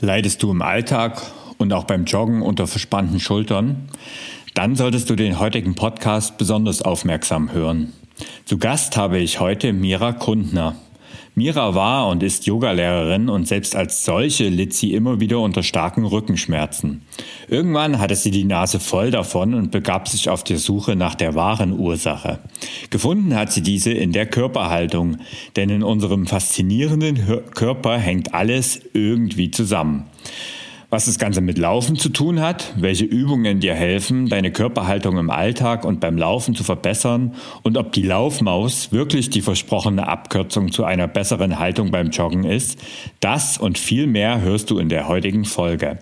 Leidest du im Alltag und auch beim Joggen unter verspannten Schultern? Dann solltest du den heutigen Podcast besonders aufmerksam hören. Zu Gast habe ich heute Mira Kundner. Mira war und ist Yogalehrerin und selbst als solche litt sie immer wieder unter starken Rückenschmerzen. Irgendwann hatte sie die Nase voll davon und begab sich auf die Suche nach der wahren Ursache. Gefunden hat sie diese in der Körperhaltung, denn in unserem faszinierenden Körper hängt alles irgendwie zusammen was das Ganze mit Laufen zu tun hat, welche Übungen dir helfen, deine Körperhaltung im Alltag und beim Laufen zu verbessern und ob die Laufmaus wirklich die versprochene Abkürzung zu einer besseren Haltung beim Joggen ist, das und viel mehr hörst du in der heutigen Folge.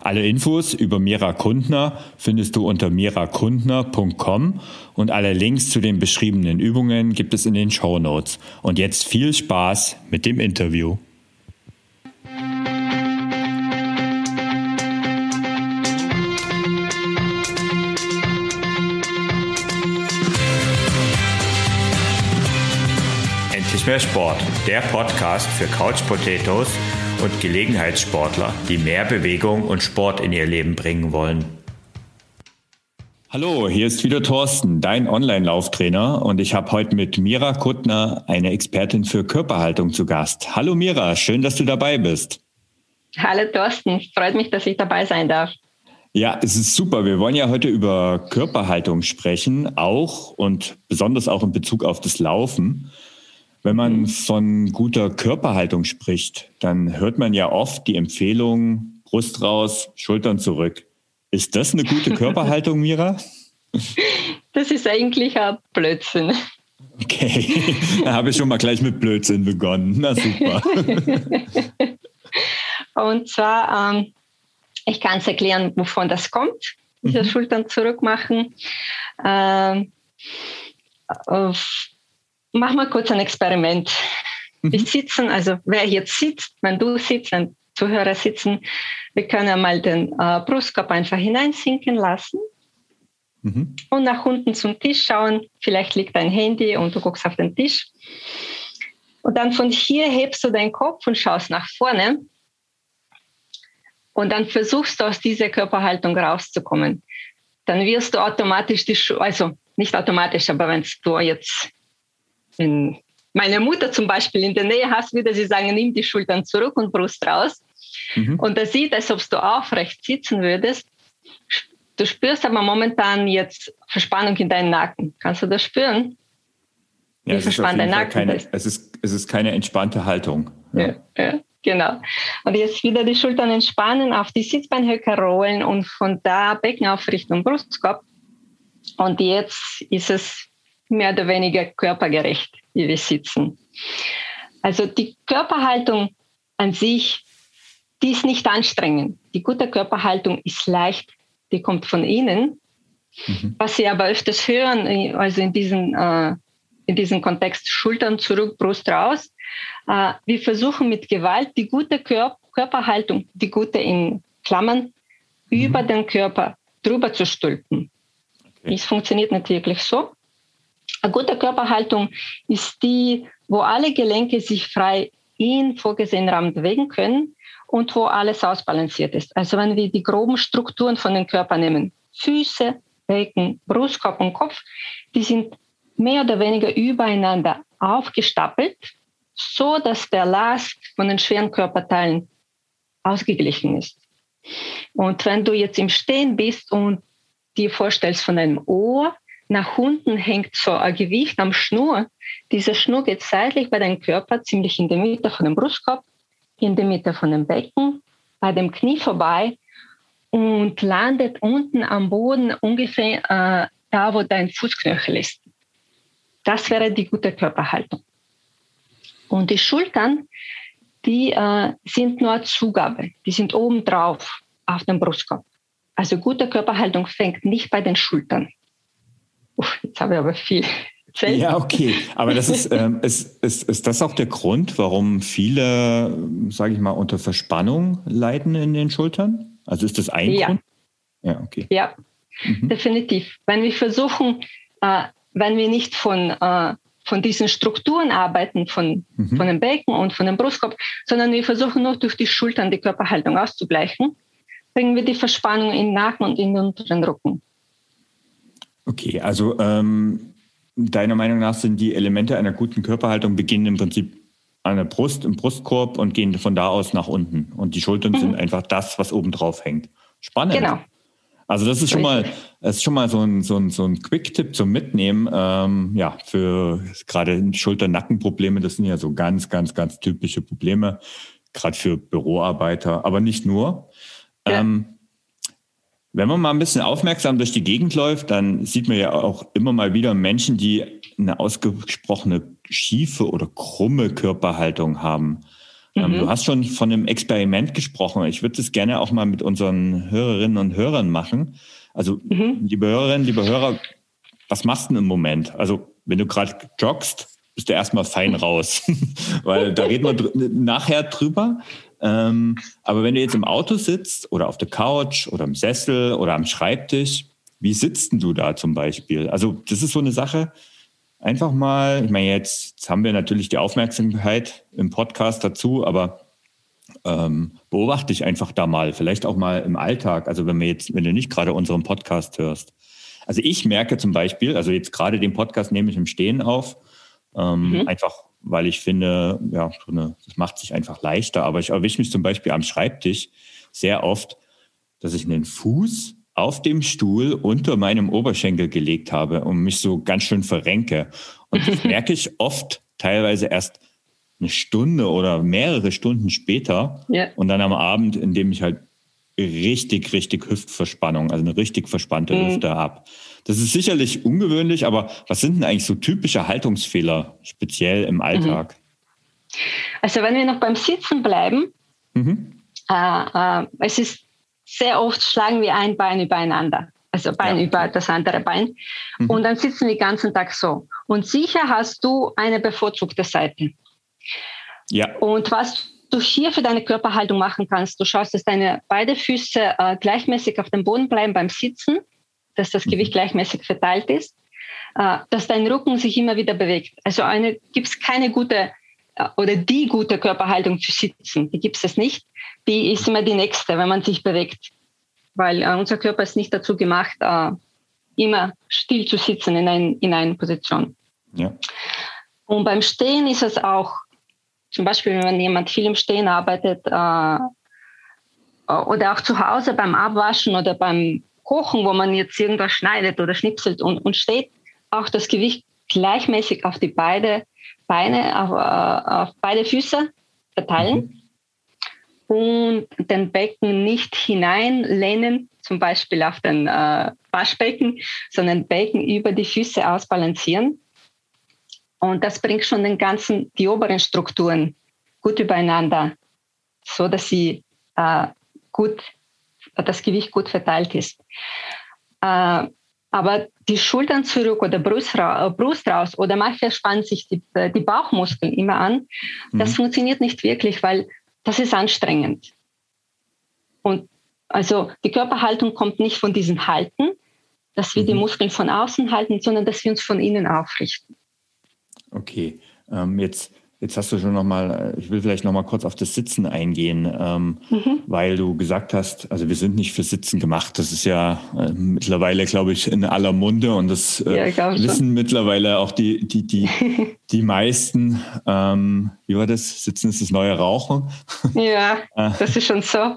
Alle Infos über Mira Kundner findest du unter mirakundner.com und alle Links zu den beschriebenen Übungen gibt es in den Show Notes. Und jetzt viel Spaß mit dem Interview. Mehr Sport, der Podcast für Couch Potatoes und Gelegenheitssportler, die mehr Bewegung und Sport in ihr Leben bringen wollen. Hallo, hier ist wieder Thorsten, dein Online-Lauftrainer und ich habe heute mit Mira Kuttner, eine Expertin für Körperhaltung, zu Gast. Hallo Mira, schön, dass du dabei bist. Hallo Thorsten, freut mich, dass ich dabei sein darf. Ja, es ist super. Wir wollen ja heute über Körperhaltung sprechen, auch und besonders auch in Bezug auf das Laufen. Wenn man mhm. von guter Körperhaltung spricht, dann hört man ja oft die Empfehlung, Brust raus, Schultern zurück. Ist das eine gute Körperhaltung, Mira? Das ist eigentlich ein Blödsinn. Okay, da habe ich schon mal gleich mit Blödsinn begonnen. Na super. Und zwar, ähm, ich kann es erklären, wovon das kommt, diese mhm. Schultern zurückmachen. Ähm, mach mal kurz ein Experiment. Mhm. Wir sitzen, also wer jetzt sitzt, wenn du sitzt, wenn Zuhörer sitzen, wir können mal den äh, Brustkorb einfach hineinsinken lassen mhm. und nach unten zum Tisch schauen. Vielleicht liegt dein Handy und du guckst auf den Tisch. Und dann von hier hebst du deinen Kopf und schaust nach vorne. Und dann versuchst du aus dieser Körperhaltung rauszukommen. Dann wirst du automatisch die, Schu also nicht automatisch, aber wenn du jetzt in meine Mutter zum Beispiel in der Nähe hast, würde sie sagen, nimm die Schultern zurück und Brust raus. Mhm. Und er sieht, als ob du aufrecht sitzen würdest. Du spürst aber momentan jetzt Verspannung in deinen Nacken. Kannst du das spüren? Ja, dein Nacken keine, ist. Es ist. Es ist keine entspannte Haltung. Ja. Ja, ja, genau. Und jetzt wieder die Schultern entspannen, auf die Sitzbeinhöcker rollen und von da Becken aufrichten und Brustkorb. Und jetzt ist es mehr oder weniger körpergerecht, wie wir sitzen. Also die Körperhaltung an sich, die ist nicht anstrengend. Die gute Körperhaltung ist leicht, die kommt von innen. Mhm. Was Sie aber öfters hören, also in diesem, äh, in diesem Kontext Schultern zurück, Brust raus, äh, wir versuchen mit Gewalt die gute Kör Körperhaltung, die gute in Klammern, mhm. über den Körper drüber zu stülpen. Okay. Es funktioniert nicht wirklich so. Eine gute Körperhaltung ist die, wo alle Gelenke sich frei in vorgesehenen Rahmen bewegen können und wo alles ausbalanciert ist. Also wenn wir die groben Strukturen von dem Körper nehmen, Füße, Becken, Brustkorb und Kopf, die sind mehr oder weniger übereinander aufgestapelt, so dass der Last von den schweren Körperteilen ausgeglichen ist. Und wenn du jetzt im Stehen bist und dir vorstellst von einem Ohr nach unten hängt so ein Gewicht am Schnur. Diese Schnur geht seitlich bei deinem Körper, ziemlich in der Mitte von dem Brustkorb, in der Mitte von dem Becken, bei dem Knie vorbei und landet unten am Boden ungefähr äh, da, wo dein Fußknöchel ist. Das wäre die gute Körperhaltung. Und die Schultern, die äh, sind nur Zugabe, die sind oben drauf auf dem Brustkorb. Also gute Körperhaltung fängt nicht bei den Schultern Uff, jetzt habe ich aber viel erzählt. Ja, okay. Aber das ist, ähm, ist, ist, ist das auch der Grund, warum viele, sage ich mal, unter Verspannung leiden in den Schultern? Also ist das ein ja. Grund? Ja, okay. Ja, mhm. definitiv. Wenn wir versuchen, äh, wenn wir nicht von, äh, von diesen Strukturen arbeiten, von, mhm. von dem Becken und von dem Brustkorb, sondern wir versuchen nur durch die Schultern die Körperhaltung auszugleichen, bringen wir die Verspannung in den Nacken und in den unteren Rücken. Okay, also ähm, deiner Meinung nach sind die Elemente einer guten Körperhaltung beginnen im Prinzip an der Brust, im Brustkorb und gehen von da aus nach unten. Und die Schultern mhm. sind einfach das, was oben drauf hängt. Spannend. Genau. Also das ist schon mal, das ist schon mal so ein, so ein, so ein Quick-Tipp zum Mitnehmen. Ähm, ja, für gerade Schulter-Nacken-Probleme, das sind ja so ganz, ganz, ganz typische Probleme, gerade für Büroarbeiter, aber nicht nur. Ja. Ähm, wenn man mal ein bisschen aufmerksam durch die Gegend läuft, dann sieht man ja auch immer mal wieder Menschen, die eine ausgesprochene schiefe oder krumme Körperhaltung haben. Ähm, mhm. Du hast schon von einem Experiment gesprochen. Ich würde das gerne auch mal mit unseren Hörerinnen und Hörern machen. Also, mhm. liebe Hörerinnen, liebe Hörer, was machst du denn im Moment? Also, wenn du gerade joggst, bist du erstmal fein raus, weil da reden wir dr nachher drüber. Ähm, aber wenn du jetzt im Auto sitzt oder auf der Couch oder im Sessel oder am Schreibtisch, wie sitzt denn du da zum Beispiel? Also das ist so eine Sache, einfach mal, ich meine, jetzt, jetzt haben wir natürlich die Aufmerksamkeit im Podcast dazu, aber ähm, beobachte dich einfach da mal, vielleicht auch mal im Alltag, also wenn wir jetzt, wenn du nicht gerade unseren Podcast hörst. Also ich merke zum Beispiel, also jetzt gerade den Podcast nehme ich im Stehen auf, ähm, mhm. einfach weil ich finde, ja, so eine, das macht sich einfach leichter. Aber ich erwische mich zum Beispiel am Schreibtisch sehr oft, dass ich einen Fuß auf dem Stuhl unter meinem Oberschenkel gelegt habe und mich so ganz schön verrenke. Und das merke ich oft teilweise erst eine Stunde oder mehrere Stunden später ja. und dann am Abend, indem ich halt richtig, richtig Hüftverspannung, also eine richtig verspannte mhm. Hüfte habe. Das ist sicherlich ungewöhnlich, aber was sind denn eigentlich so typische Haltungsfehler, speziell im Alltag? Mhm. Also wenn wir noch beim Sitzen bleiben, mhm. äh, äh, es ist sehr oft schlagen wir ein Bein übereinander, also Bein ja. über das andere Bein. Mhm. Und dann sitzen wir den ganzen Tag so. Und sicher hast du eine bevorzugte Seite. Ja. Und was du hier für deine Körperhaltung machen kannst. Du schaust, dass deine beide Füße äh, gleichmäßig auf dem Boden bleiben beim Sitzen, dass das Gewicht mhm. gleichmäßig verteilt ist, äh, dass dein Rücken sich immer wieder bewegt. Also gibt es keine gute äh, oder die gute Körperhaltung zu sitzen. Die gibt es nicht. Die ist immer die nächste, wenn man sich bewegt. Weil äh, unser Körper ist nicht dazu gemacht, immer still zu sitzen in, ein, in einer Position. Ja. Und beim Stehen ist es auch zum Beispiel, wenn jemand viel im Stehen arbeitet oder auch zu Hause beim Abwaschen oder beim Kochen, wo man jetzt irgendwas schneidet oder schnipselt und, und steht, auch das Gewicht gleichmäßig auf die beide Beine, auf, äh, auf beide Füße verteilen mhm. und den Becken nicht hineinlehnen, zum Beispiel auf den äh, Waschbecken, sondern Becken über die Füße ausbalancieren und das bringt schon den ganzen, die oberen Strukturen gut übereinander, so dass sie äh, gut, das Gewicht gut verteilt ist. Äh, aber die Schultern zurück oder Brust, Brust raus oder manchmal spannen sich die, die Bauchmuskeln immer an, mhm. das funktioniert nicht wirklich, weil das ist anstrengend. Und also die Körperhaltung kommt nicht von diesem Halten, dass wir mhm. die Muskeln von außen halten, sondern dass wir uns von innen aufrichten. Okay, ähm, jetzt, jetzt hast du schon nochmal, äh, ich will vielleicht nochmal kurz auf das Sitzen eingehen, ähm, mhm. weil du gesagt hast, also wir sind nicht für Sitzen gemacht. Das ist ja äh, mittlerweile, glaube ich, in aller Munde und das äh, ja, wissen mittlerweile auch die, die, die, die meisten. Ähm, wie war das? Sitzen ist das neue Rauchen. Ja, äh. das ist schon so.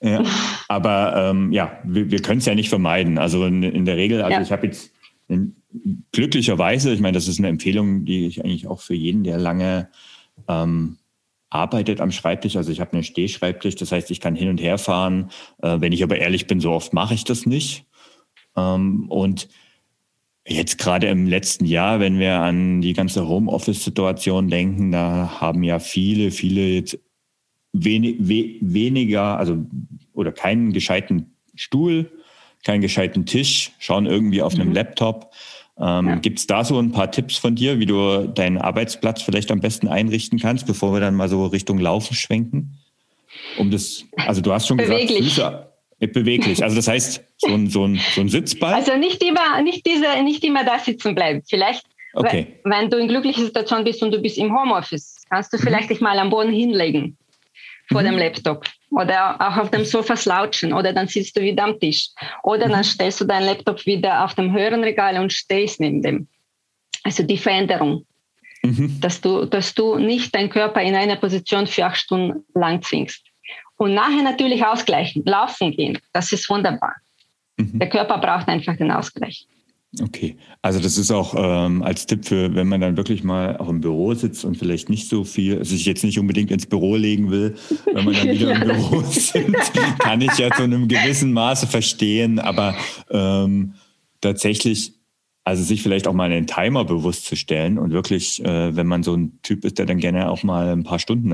Ja, aber ähm, ja, wir, wir können es ja nicht vermeiden. Also in, in der Regel, also ja. ich habe jetzt glücklicherweise, ich meine, das ist eine Empfehlung, die ich eigentlich auch für jeden, der lange ähm, arbeitet am Schreibtisch. Also ich habe einen Stehschreibtisch, das heißt, ich kann hin und her fahren. Äh, wenn ich aber ehrlich bin, so oft mache ich das nicht. Ähm, und jetzt gerade im letzten Jahr, wenn wir an die ganze Homeoffice-Situation denken, da haben ja viele, viele jetzt wenig, we, weniger, also oder keinen gescheiten Stuhl, keinen gescheiten Tisch, schauen irgendwie auf einem mhm. Laptop. Ähm, ja. Gibt es da so ein paar Tipps von dir, wie du deinen Arbeitsplatz vielleicht am besten einrichten kannst, bevor wir dann mal so Richtung Laufen schwenken? Um das, also du hast schon beweglich. gesagt, Füße, äh, beweglich. Also das heißt, so ein, so ein, so ein Sitzball. Also nicht immer, nicht diese, nicht immer da sitzen bleiben. Vielleicht Okay. Wenn, wenn du in glücklicher Situation bist und du bist im Homeoffice, kannst du mhm. vielleicht dich mal am Boden hinlegen vor mhm. dem Laptop oder auch auf dem Sofa slouchen oder dann sitzt du wieder am Tisch oder mhm. dann stellst du deinen Laptop wieder auf dem höheren Regal und stehst neben dem. Also die Veränderung, mhm. dass, du, dass du nicht deinen Körper in einer Position für acht Stunden lang zwingst. Und nachher natürlich ausgleichen, laufen gehen, das ist wunderbar. Mhm. Der Körper braucht einfach den Ausgleich. Okay, also das ist auch ähm, als Tipp für, wenn man dann wirklich mal auch im Büro sitzt und vielleicht nicht so viel, also ich jetzt nicht unbedingt ins Büro legen will, wenn man dann wieder ja, im Büro sind, kann ich ja zu einem gewissen Maße verstehen, aber ähm, tatsächlich, also sich vielleicht auch mal einen Timer bewusst zu stellen und wirklich, äh, wenn man so ein Typ ist, der dann gerne auch mal ein paar Stunden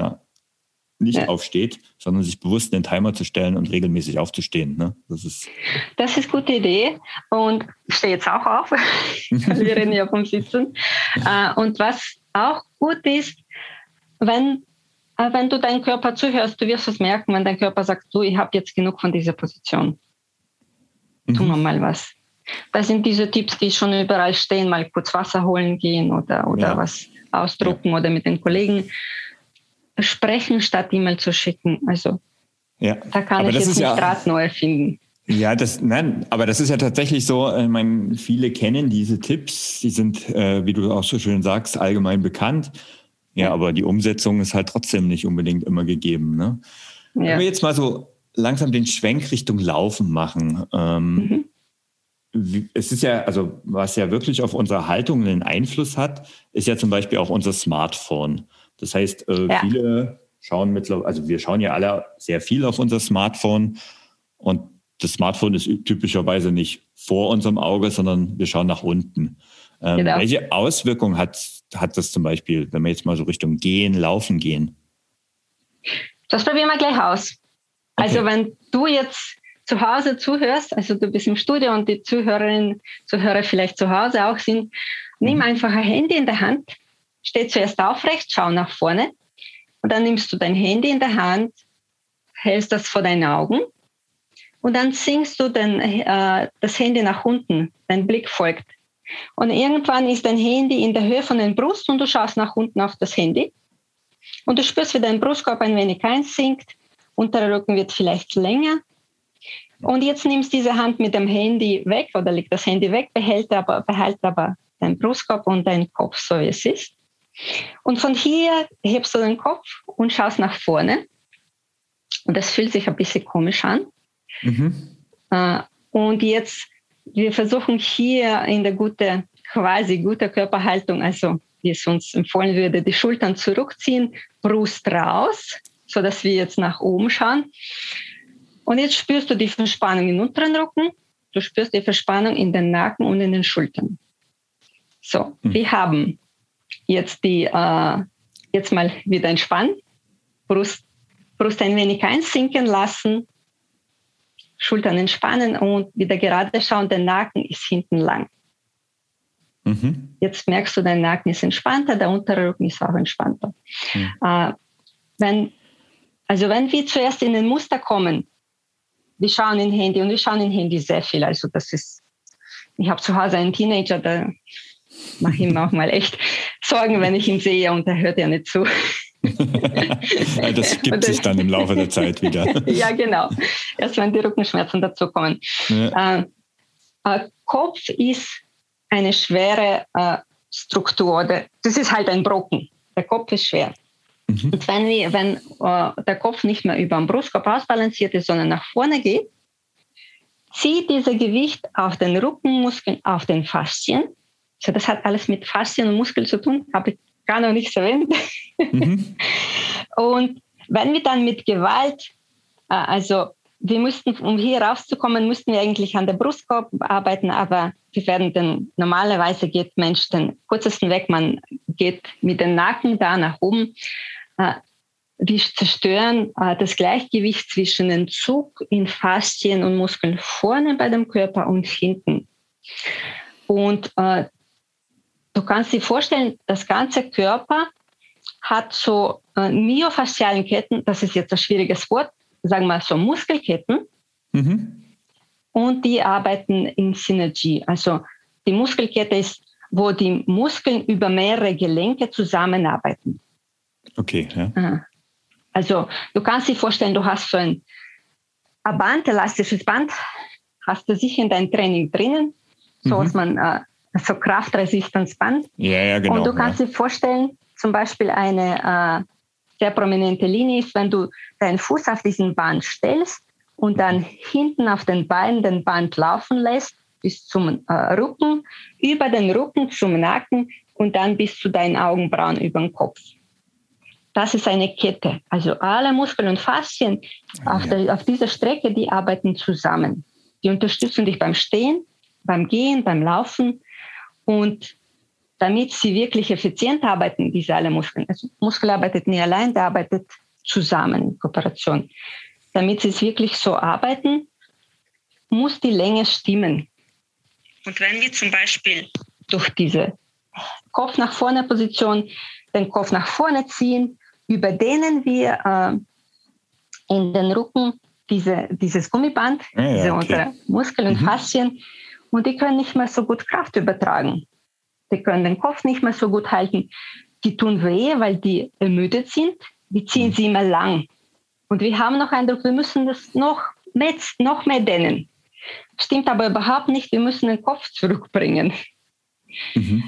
nicht ja. aufsteht, sondern sich bewusst einen Timer zu stellen und regelmäßig aufzustehen. Ne? Das ist das ist eine gute Idee und ich stehe jetzt auch auf. Wir reden ja vom Sitzen. Äh, und was auch gut ist, wenn, äh, wenn du deinen Körper zuhörst, du wirst es merken, wenn dein Körper sagt, du, ich habe jetzt genug von dieser Position. Tun wir mhm. mal was. Das sind diese Tipps, die schon überall stehen, mal kurz Wasser holen gehen oder, oder ja. was ausdrucken ja. oder mit den Kollegen sprechen, statt E-Mail zu schicken. Also ja. da kann aber ich jetzt nicht ja, neu erfinden. Ja, das, nein, aber das ist ja tatsächlich so, äh, ich meine, viele kennen diese Tipps, die sind, äh, wie du auch so schön sagst, allgemein bekannt. Ja, ja, aber die Umsetzung ist halt trotzdem nicht unbedingt immer gegeben. Ne? Ja. Wenn wir jetzt mal so langsam den Schwenk Richtung Laufen machen. Ähm, mhm. es ist ja, also was ja wirklich auf unsere Haltung einen Einfluss hat, ist ja zum Beispiel auch unser Smartphone. Das heißt, äh, ja. viele schauen mittlerweile, also wir schauen ja alle sehr viel auf unser Smartphone und das Smartphone ist typischerweise nicht vor unserem Auge, sondern wir schauen nach unten. Ähm, genau. Welche Auswirkungen hat, hat das zum Beispiel, wenn wir jetzt mal so Richtung Gehen, Laufen gehen? Das probieren wir gleich aus. Also okay. wenn du jetzt zu Hause zuhörst, also du bist im Studio und die Zuhörerinnen, Zuhörer vielleicht zu Hause auch sind, nimm mhm. einfach ein Handy in der Hand Steh zuerst aufrecht, schau nach vorne und dann nimmst du dein Handy in der Hand, hältst das vor deinen Augen und dann sinkst du den, äh, das Handy nach unten, dein Blick folgt. Und irgendwann ist dein Handy in der Höhe von der Brust und du schaust nach unten auf das Handy und du spürst, wie dein Brustkorb ein wenig einsinkt, unterer Rücken wird vielleicht länger. Und jetzt nimmst du diese Hand mit dem Handy weg oder leg das Handy weg, behält aber, behält aber dein Brustkorb und dein Kopf so wie es ist. Und von hier hebst du den Kopf und schaust nach vorne. Und das fühlt sich ein bisschen komisch an. Mhm. Äh, und jetzt, wir versuchen hier in der gute, quasi gute Körperhaltung, also wie es uns empfohlen würde, die Schultern zurückziehen, Brust raus, so dass wir jetzt nach oben schauen. Und jetzt spürst du die Verspannung im unteren Rücken, du spürst die Verspannung in den Nacken und in den Schultern. So, mhm. wir haben jetzt die, äh, jetzt mal wieder entspannen, Brust, Brust ein wenig einsinken lassen, Schultern entspannen und wieder gerade schauen, der Nacken ist hinten lang. Mhm. Jetzt merkst du, dein Nacken ist entspannter, der untere Rücken ist auch entspannter. Mhm. Äh, wenn, also wenn wir zuerst in den Muster kommen, wir schauen in Handy und wir schauen in Handy sehr viel. Also das ist, ich habe zu Hause einen Teenager, der mache ihm auch mal echt Sorgen, wenn ich ihn sehe und er hört ja nicht zu. das gibt sich dann im Laufe der Zeit wieder. ja, genau. Erst wenn die Rückenschmerzen dazukommen. Ja. Äh, äh, Kopf ist eine schwere äh, Struktur. Das ist halt ein Brocken. Der Kopf ist schwer. Mhm. Und wenn, wir, wenn äh, der Kopf nicht mehr über den Brustkorb ausbalanciert ist, sondern nach vorne geht, zieht dieser Gewicht auf den Rückenmuskeln, auf den Faszien also das hat alles mit Faszien und Muskeln zu tun, habe ich gar noch nicht erwähnt. Mhm. und wenn wir dann mit Gewalt, äh, also wir mussten, um hier rauszukommen, mussten wir eigentlich an der Brustkorb arbeiten, aber wir werden dann, normalerweise geht Mensch den kürzesten Weg, man geht mit dem Nacken da nach oben. Äh, wir zerstören äh, das Gleichgewicht zwischen dem Zug in Faszien und Muskeln vorne bei dem Körper und hinten. Und äh, Du kannst dir vorstellen, das ganze Körper hat so äh, myofaszialen Ketten, das ist jetzt ein schwieriges Wort, sagen wir so Muskelketten. Mhm. Und die arbeiten in Synergie. Also die Muskelkette ist wo die Muskeln über mehrere Gelenke zusammenarbeiten. Okay, ja. Also du kannst dir vorstellen, du hast so ein, ein Band, elastisches Band, hast du sicher in deinem Training drinnen, so mhm. was man, äh, so Kraftresistenzband. Ja, ja, genau. Und du kannst ja. dir vorstellen, zum Beispiel eine äh, sehr prominente Linie ist, wenn du deinen Fuß auf diesen Band stellst und dann hinten auf den Beinen den Band laufen lässt bis zum äh, Rücken, über den Rücken zum Nacken und dann bis zu deinen Augenbrauen über den Kopf. Das ist eine Kette. Also alle Muskeln und Faszien ah, auf, der, auf dieser Strecke, die arbeiten zusammen. Die unterstützen dich beim Stehen, beim Gehen, beim Laufen. Und damit sie wirklich effizient arbeiten, diese alle Muskeln, also Muskel arbeitet nie allein, der arbeitet zusammen in Kooperation. Damit sie es wirklich so arbeiten, muss die Länge stimmen. Und wenn wir zum Beispiel durch diese Kopf nach vorne Position den Kopf nach vorne ziehen, überdehnen wir äh, in den Rücken diese, dieses Gummiband, ah, ja, diese okay. unsere Muskeln und mhm. Faszien, und die können nicht mehr so gut Kraft übertragen. Die können den Kopf nicht mehr so gut halten. Die tun weh, weil die ermüdet sind. Die ziehen mhm. sie immer lang. Und wir haben noch Eindruck, wir müssen das noch mehr, noch mehr dehnen. Stimmt aber überhaupt nicht. Wir müssen den Kopf zurückbringen. Mhm.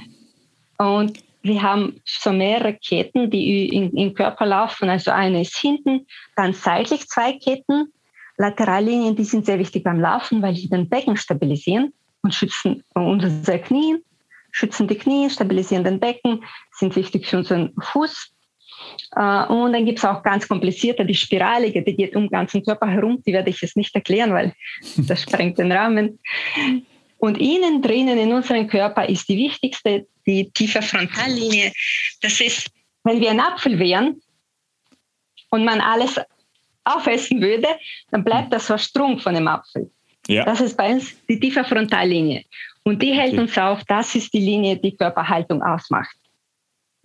Und wir haben so mehrere Ketten, die im Körper laufen. Also eine ist hinten, dann seitlich zwei Ketten. Laterallinien, die sind sehr wichtig beim Laufen, weil sie den Becken stabilisieren und schützen unsere Knie, schützen die Knie, stabilisieren den Becken, sind wichtig für unseren Fuß. Äh, und dann gibt es auch ganz komplizierte, die spiralige, die geht um den ganzen Körper herum. Die werde ich jetzt nicht erklären, weil das sprengt den Rahmen. Und innen drinnen in unserem Körper ist die wichtigste, die tiefe Frontallinie. Das ist, wenn wir ein Apfel wären und man alles aufessen würde, dann bleibt das so Strunk von dem Apfel. Ja. Das ist bei uns die tiefe Frontallinie. Und die hält okay. uns auf, das ist die Linie, die Körperhaltung ausmacht.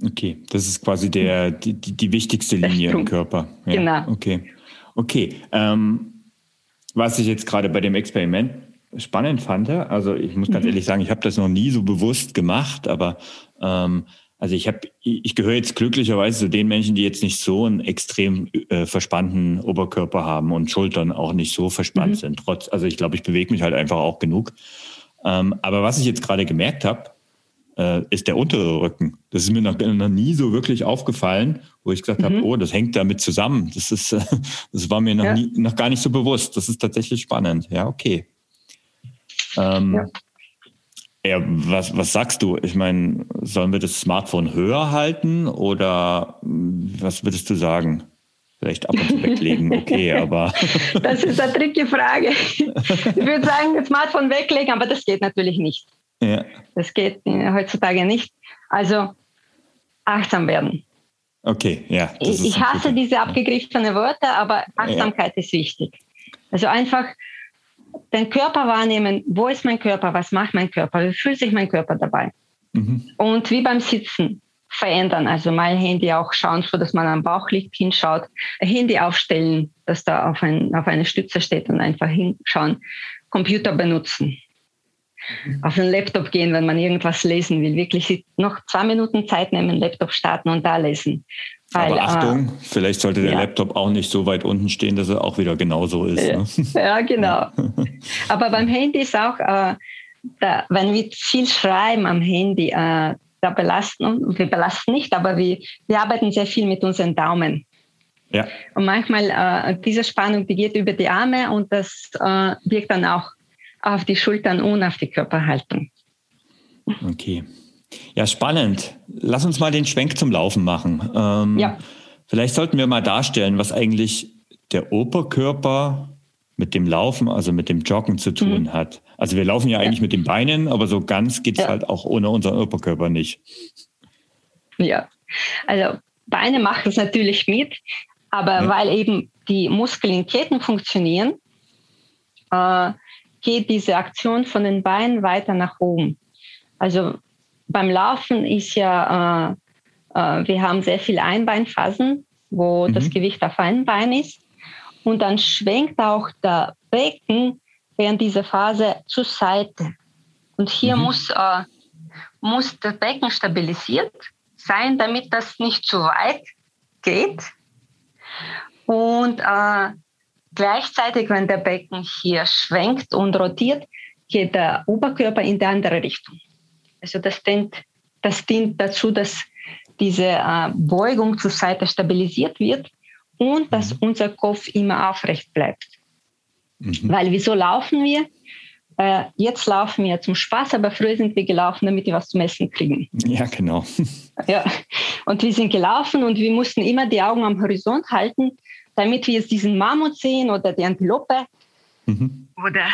Okay, das ist quasi der, die, die, wichtigste Linie im Körper. Ja. Genau. Okay. Okay. Ähm, was ich jetzt gerade bei dem Experiment spannend fand, also ich muss ganz mhm. ehrlich sagen, ich habe das noch nie so bewusst gemacht, aber ähm, also ich habe, ich gehöre jetzt glücklicherweise zu den Menschen, die jetzt nicht so einen extrem äh, verspannten Oberkörper haben und Schultern auch nicht so verspannt mhm. sind. Trotz, also ich glaube, ich bewege mich halt einfach auch genug. Ähm, aber was ich jetzt gerade gemerkt habe, äh, ist der untere Rücken. Das ist mir noch, noch, nie so wirklich aufgefallen, wo ich gesagt mhm. habe, oh, das hängt damit zusammen. Das ist, äh, das war mir noch, ja. nie, noch gar nicht so bewusst. Das ist tatsächlich spannend. Ja, okay. Ähm, ja. Ja, was, was sagst du? Ich meine, sollen wir das Smartphone höher halten oder was würdest du sagen? Vielleicht ab und zu weglegen, okay, aber. Das ist eine tricky Frage. Ich würde sagen, das Smartphone weglegen, aber das geht natürlich nicht. Ja. Das geht heutzutage nicht. Also achtsam werden. Okay, ja. Ich, ich hasse diese abgegriffenen Wörter, aber Achtsamkeit ja. ist wichtig. Also einfach den Körper wahrnehmen, wo ist mein Körper, was macht mein Körper, wie fühlt sich mein Körper dabei. Mhm. Und wie beim Sitzen verändern, also mein Handy auch schauen, so dass man am Bauch liegt, hinschaut, Handy aufstellen, dass da auf, ein, auf eine Stütze steht und einfach hinschauen, Computer benutzen, mhm. auf den Laptop gehen, wenn man irgendwas lesen will, wirklich noch zwei Minuten Zeit nehmen, Laptop starten und da lesen. Weil, Aber Achtung, äh, vielleicht sollte der ja. Laptop auch nicht so weit unten stehen, dass er auch wieder genauso ist. Ne? Ja, genau. Aber beim Handy ist auch, äh, da, wenn wir viel schreiben am Handy, äh, da belasten, wir belasten nicht, aber wir, wir arbeiten sehr viel mit unseren Daumen. Ja. Und manchmal äh, diese Spannung, die geht über die Arme und das äh, wirkt dann auch auf die Schultern und auf die Körperhaltung. Okay. Ja, spannend. Lass uns mal den Schwenk zum Laufen machen. Ähm, ja. Vielleicht sollten wir mal darstellen, was eigentlich der Oberkörper mit dem Laufen, also mit dem Joggen zu tun mhm. hat. Also wir laufen ja eigentlich ja. mit den Beinen, aber so ganz geht es ja. halt auch ohne unseren Oberkörper nicht. Ja, also Beine machen es natürlich mit, aber ja. weil eben die Muskeln in Ketten funktionieren, äh, geht diese Aktion von den Beinen weiter nach oben. Also beim Laufen ist ja, äh, äh, wir haben sehr viele Einbeinphasen, wo mhm. das Gewicht auf einem Bein ist. Und dann schwenkt auch der Becken während dieser Phase zur Seite. Und hier mhm. muss, äh, muss das Becken stabilisiert sein, damit das nicht zu weit geht. Und äh, gleichzeitig, wenn der Becken hier schwenkt und rotiert, geht der Oberkörper in die andere Richtung. Also das dient, das dient dazu, dass diese äh, Beugung zur Seite stabilisiert wird und dass mhm. unser Kopf immer aufrecht bleibt. Mhm. Weil wieso laufen wir? Äh, jetzt laufen wir zum Spaß, aber früher sind wir gelaufen, damit wir was zum Essen kriegen. Ja, genau. Ja, und wir sind gelaufen und wir mussten immer die Augen am Horizont halten, damit wir jetzt diesen Mammut sehen oder die Antilope mhm. oder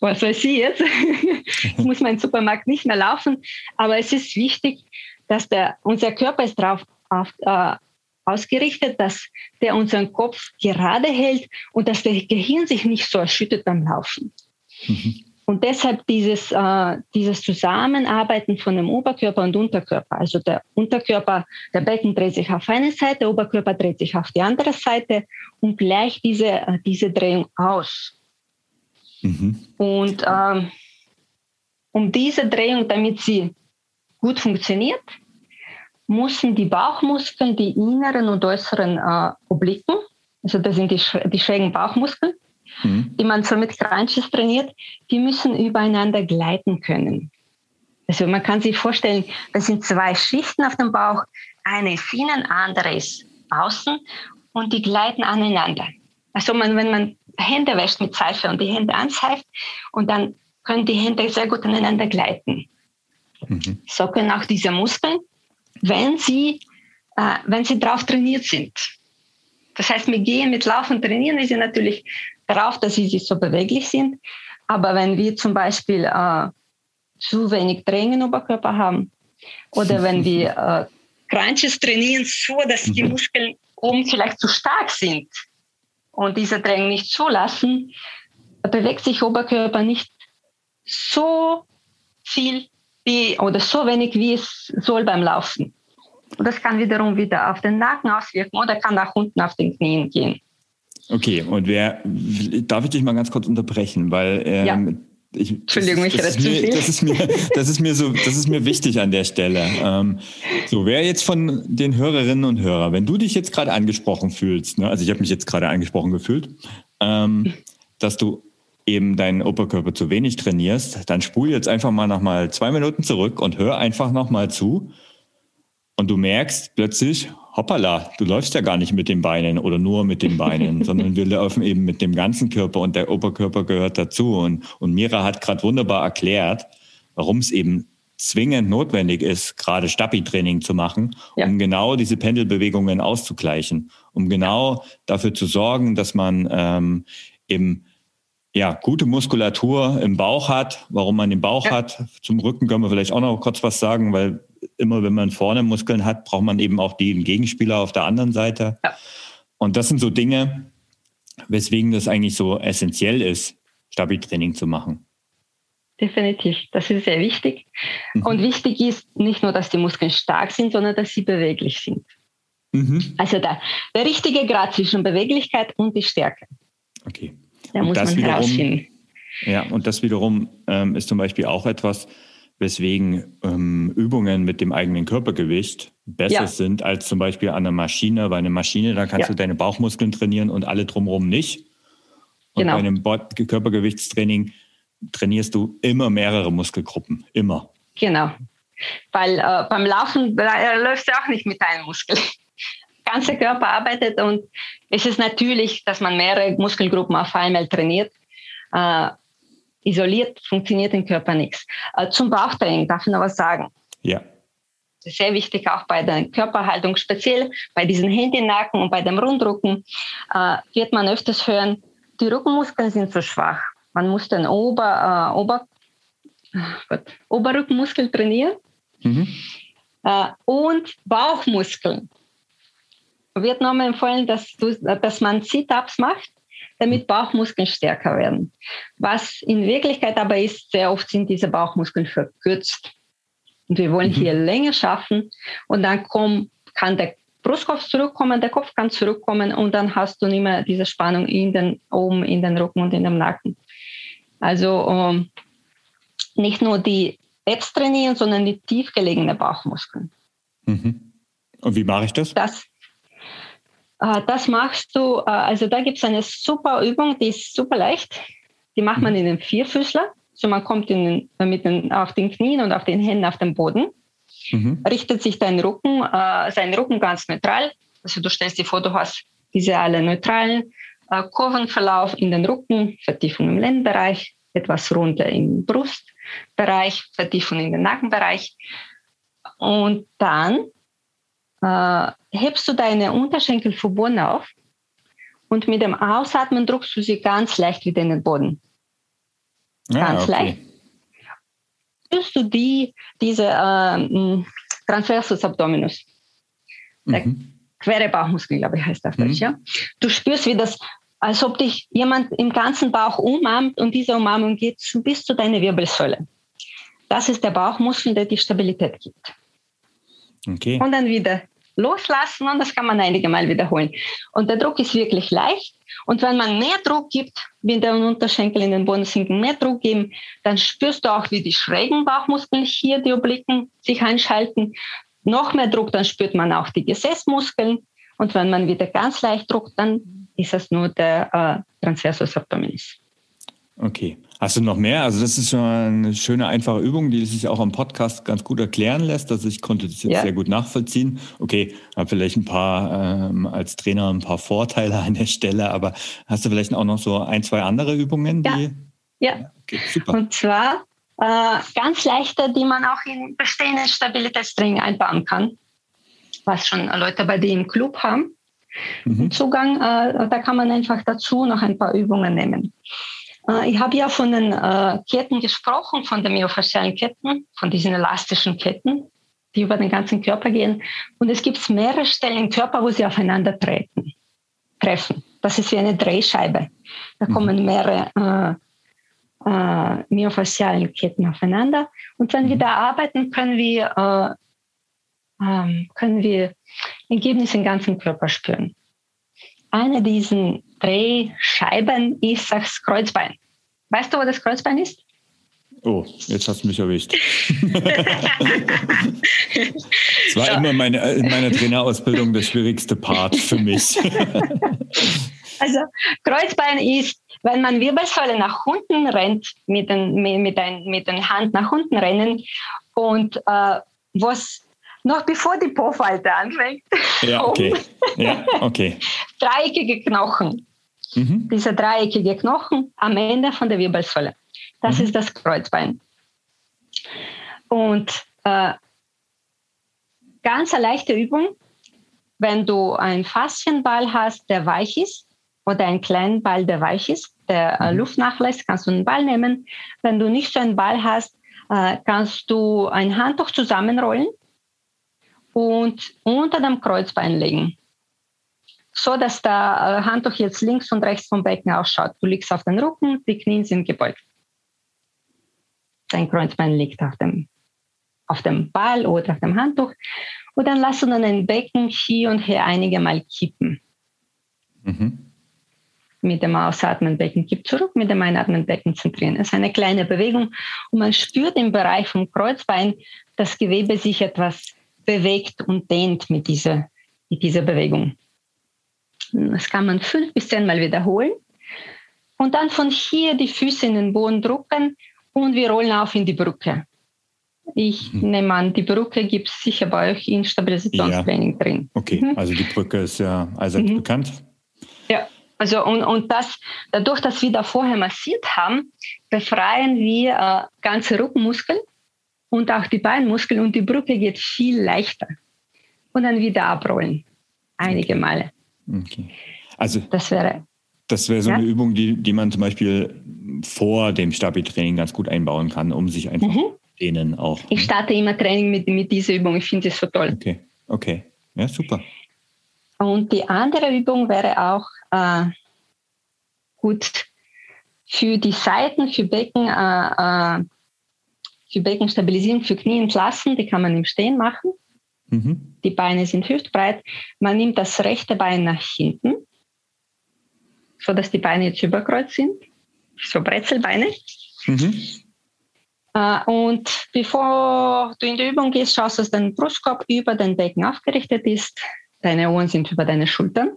was weiß ich jetzt. ich muss meinen Supermarkt nicht mehr laufen, aber es ist wichtig, dass der, unser Körper ist darauf auf, äh, ausgerichtet, dass der unseren Kopf gerade hält und dass der Gehirn sich nicht so erschüttert beim Laufen. Mhm. Und deshalb dieses, äh, dieses Zusammenarbeiten von dem Oberkörper und Unterkörper. Also der Unterkörper, der Becken dreht sich auf eine Seite, der Oberkörper dreht sich auf die andere Seite und gleicht diese, äh, diese Drehung aus. Mhm. Und ähm, um diese Drehung, damit sie gut funktioniert, müssen die Bauchmuskeln, die inneren und äußeren äh, Obliken, also das sind die, die schrägen Bauchmuskeln, mhm. die man so mit Crunches trainiert, die müssen übereinander gleiten können. Also man kann sich vorstellen, das sind zwei Schichten auf dem Bauch, eine ist innen, andere ist außen und die gleiten aneinander. Also man, wenn man Hände wäscht mit Seife und die Hände anseift und dann können die Hände sehr gut aneinander gleiten. Mhm. So können auch diese Muskeln, wenn sie, äh, wenn sie drauf trainiert sind. Das heißt, wir gehen mit Laufen trainieren, ist sie natürlich darauf, dass sie so beweglich sind. Aber wenn wir zum Beispiel äh, zu wenig Training im Oberkörper haben oder wenn wir äh, Crunches trainieren, so dass die mhm. Muskeln oben vielleicht zu stark sind und diese Training nicht zulassen, bewegt sich Oberkörper nicht so viel wie, oder so wenig, wie es soll beim Laufen. Und das kann wiederum wieder auf den Nacken auswirken oder kann nach unten auf den Knien gehen. Okay, und wer, darf ich dich mal ganz kurz unterbrechen, weil ähm. Ich, Entschuldigung, ich rede zu viel. Das ist, mir, das, ist mir so, das ist mir wichtig an der Stelle. Ähm, so, wer jetzt von den Hörerinnen und Hörern, wenn du dich jetzt gerade angesprochen fühlst, ne, also ich habe mich jetzt gerade angesprochen gefühlt, ähm, dass du eben deinen Oberkörper zu wenig trainierst, dann spul jetzt einfach mal noch mal zwei Minuten zurück und hör einfach noch mal zu. Und du merkst plötzlich, hoppala, du läufst ja gar nicht mit den Beinen oder nur mit den Beinen, sondern wir laufen eben mit dem ganzen Körper und der Oberkörper gehört dazu. Und, und Mira hat gerade wunderbar erklärt, warum es eben zwingend notwendig ist, gerade Stabi-Training zu machen, ja. um genau diese Pendelbewegungen auszugleichen, um genau dafür zu sorgen, dass man ähm, eben ja, gute Muskulatur im Bauch hat. Warum man den Bauch ja. hat, zum Rücken können wir vielleicht auch noch kurz was sagen, weil immer wenn man vorne Muskeln hat, braucht man eben auch den Gegenspieler auf der anderen Seite. Ja. Und das sind so Dinge, weswegen das eigentlich so essentiell ist, Stabi-Training zu machen. Definitiv, das ist sehr wichtig. Mhm. Und wichtig ist nicht nur, dass die Muskeln stark sind, sondern dass sie beweglich sind. Mhm. Also der, der richtige Grad zwischen Beweglichkeit und die Stärke. Okay. Da und muss man wiederum, herausfinden. Ja, und das wiederum ähm, ist zum Beispiel auch etwas, weswegen ähm, Übungen mit dem eigenen Körpergewicht besser ja. sind als zum Beispiel an einer Maschine. Bei einer Maschine, da kannst ja. du deine Bauchmuskeln trainieren und alle drumherum nicht. Und genau. bei einem Körpergewichtstraining trainierst du immer mehrere Muskelgruppen, immer. Genau. Weil äh, beim Laufen äh, läufst du auch nicht mit einem Muskel. Der ganze Körper arbeitet und es ist natürlich, dass man mehrere Muskelgruppen auf einmal trainiert. Äh, isoliert funktioniert im Körper nichts. Äh, zum Bauchtraining darf ich noch was sagen. Ja. Sehr wichtig, auch bei der Körperhaltung, speziell bei diesen Handynacken und bei dem Rundrücken, äh, wird man öfters hören, die Rückenmuskeln sind zu schwach. Man muss den Ober, äh, Ober, Gott, Oberrückenmuskel trainieren. Mhm. Äh, und Bauchmuskeln. Wird nochmal empfohlen, dass, du, dass man Sit-Ups macht damit Bauchmuskeln stärker werden. Was in Wirklichkeit aber ist, sehr oft sind diese Bauchmuskeln verkürzt. Und wir wollen mhm. hier länger schaffen und dann komm, kann der Brustkopf zurückkommen, der Kopf kann zurückkommen und dann hast du nicht mehr diese Spannung in den, oben in den Rücken und in dem Nacken. Also ähm, nicht nur die Apps trainieren, sondern die tief gelegenen Bauchmuskeln. Mhm. Und wie mache ich das? Das, das machst du, äh, also da gibt es eine super Übung, die ist super leicht. Die macht man mhm. in den Vierfüßler. So man kommt in, mit den, auf den Knien und auf den Händen auf den Boden. Mhm. Richtet sich dein Rücken, äh, sein Rücken ganz neutral. Also du stellst dir vor, du hast diese alle neutralen äh, Kurvenverlauf in den Rücken, Vertiefung im Lendenbereich, etwas runter im Brustbereich, Vertiefung in den Nackenbereich. Und dann äh, hebst du deine Unterschenkel verbunden auf und mit dem Ausatmen drückst du sie ganz leicht wieder in den Boden. Ganz okay. leicht. Spürst du die, diese äh, Transversus Abdominus. Der mhm. quere Bauchmuskel, glaube ich, heißt das. Mhm. Ja? Du spürst, wie das, als ob dich jemand im ganzen Bauch umarmt und diese Umarmung geht bis zu deiner Wirbelsäule. Das ist der Bauchmuskel, der die Stabilität gibt. Okay. Und dann wieder loslassen und das kann man einige Mal wiederholen. Und der Druck ist wirklich leicht. Und wenn man mehr Druck gibt, wie der Unterschenkel in den Boden sinken, mehr Druck geben, dann spürst du auch, wie die schrägen Bauchmuskeln hier, die Obliken, sich einschalten. Noch mehr Druck, dann spürt man auch die Gesäßmuskeln. Und wenn man wieder ganz leicht druckt, dann ist es nur der äh, Transversus Abdominis. Okay. Hast du noch mehr? Also das ist schon eine schöne, einfache Übung, die sich auch am Podcast ganz gut erklären lässt. Also ich konnte das jetzt ja. sehr gut nachvollziehen. Okay, habe vielleicht ein paar ähm, als Trainer ein paar Vorteile an der Stelle, aber hast du vielleicht auch noch so ein, zwei andere Übungen? Die, ja. ja. Okay, super. Und zwar äh, ganz leichte, die man auch in bestehenden Stabilitätstraining einbauen kann, was schon Leute bei dir im Club haben. Mhm. Zugang, äh, da kann man einfach dazu noch ein paar Übungen nehmen. Äh, ich habe ja von den äh, Ketten gesprochen, von den myofaszialen Ketten, von diesen elastischen Ketten, die über den ganzen Körper gehen. Und es gibt mehrere Stellen im Körper, wo sie aufeinander treten, treffen. Das ist wie eine Drehscheibe. Da mhm. kommen mehrere äh, äh, myofaszialen Ketten aufeinander. Und wenn wir mhm. da arbeiten, können wir, äh, ähm, können wir Ergebnisse im ganzen Körper spüren. Eine dieser Drehscheiben ist das Kreuzbein. Weißt du, wo das Kreuzbein ist? Oh, jetzt hast du mich erwischt. Es war so. immer meine, in meiner Trainerausbildung der schwierigste Part für mich. also Kreuzbein ist, wenn man Wirbelsäule nach unten rennt, mit den, mit, ein, mit den Hand nach unten rennen und äh, was noch bevor die Po-Falte anfängt. Ja, okay. Ja, okay. Dreieckige Knochen. Mhm. Dieser dreieckige Knochen am Ende von der Wirbelsäule. Das mhm. ist das Kreuzbein. Und äh, ganz eine leichte Übung, wenn du einen Faszienball hast, der weich ist, oder einen kleinen Ball, der weich ist, der äh, mhm. Luft nachlässt, kannst du einen Ball nehmen. Wenn du nicht so einen Ball hast, äh, kannst du ein Handtuch zusammenrollen und unter dem Kreuzbein legen. So dass der äh, Handtuch jetzt links und rechts vom Becken ausschaut. Du liegst auf den Rücken, die Knie sind gebeugt. Dein Kreuzbein liegt auf dem, auf dem Ball oder auf dem Handtuch. Und dann lass du dann ein Becken hier und her einige Mal kippen. Mhm. Mit dem Ausatmen Becken kippt zurück, mit dem Einatmen Becken zentrieren. Das ist eine kleine Bewegung und man spürt im Bereich vom Kreuzbein, dass Gewebe sich etwas bewegt und dehnt mit dieser, mit dieser Bewegung. Das kann man fünf bis zehnmal wiederholen. Und dann von hier die Füße in den Boden drücken und wir rollen auf in die Brücke. Ich mhm. nehme an, die Brücke gibt es sicher bei euch in Stabilisationstraining ja. drin. Okay, mhm. also die Brücke ist ja allseits mhm. bekannt. Ja, also und, und das, dadurch, dass wir da vorher massiert haben, befreien wir äh, ganze Rückenmuskeln und auch die Beinmuskeln und die Brücke geht viel leichter. Und dann wieder abrollen. Einige. Male. Okay. Also das wäre das wäre so ja? eine Übung, die, die man zum Beispiel vor dem Stabi-Training ganz gut einbauen kann, um sich einfach mhm. dehnen auch. Ich starte immer Training mit, mit dieser Übung. Ich finde das so toll. Okay, okay. Ja, super. Und die andere Übung wäre auch äh, gut für die Seiten, für Becken, äh, äh, für Beckenstabilisierung, für Knie entlassen, die kann man im Stehen machen. Mhm. Die Beine sind hüftbreit. Man nimmt das rechte Bein nach hinten, sodass die Beine jetzt überkreuzt sind, so Brezelbeine. Mhm. Äh, und bevor du in die Übung gehst, schaust du, dass dein Brustkorb über den Becken aufgerichtet ist. Deine Ohren sind über deine Schultern.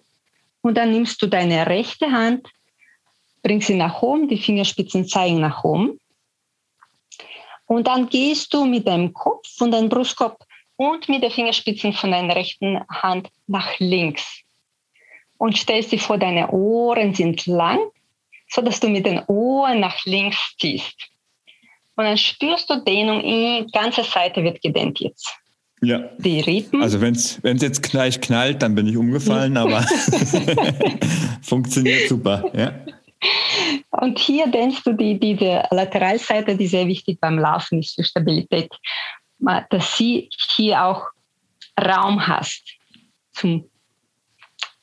Und dann nimmst du deine rechte Hand, bringst sie nach oben, die Fingerspitzen zeigen nach oben. Und dann gehst du mit deinem Kopf und deinem Brustkorb und mit den Fingerspitzen von deiner rechten Hand nach links. Und stellst dir vor, deine Ohren sind lang, sodass du mit den Ohren nach links ziehst. Und dann spürst du Dehnung, die ganze Seite wird gedehnt jetzt. Ja. Die Rippen. Also wenn es jetzt gleich knallt, dann bin ich umgefallen, aber funktioniert super. Ja. Und hier denkst du die, diese Lateralseite, die sehr wichtig beim Laufen ist für Stabilität, dass sie hier auch Raum hast zum,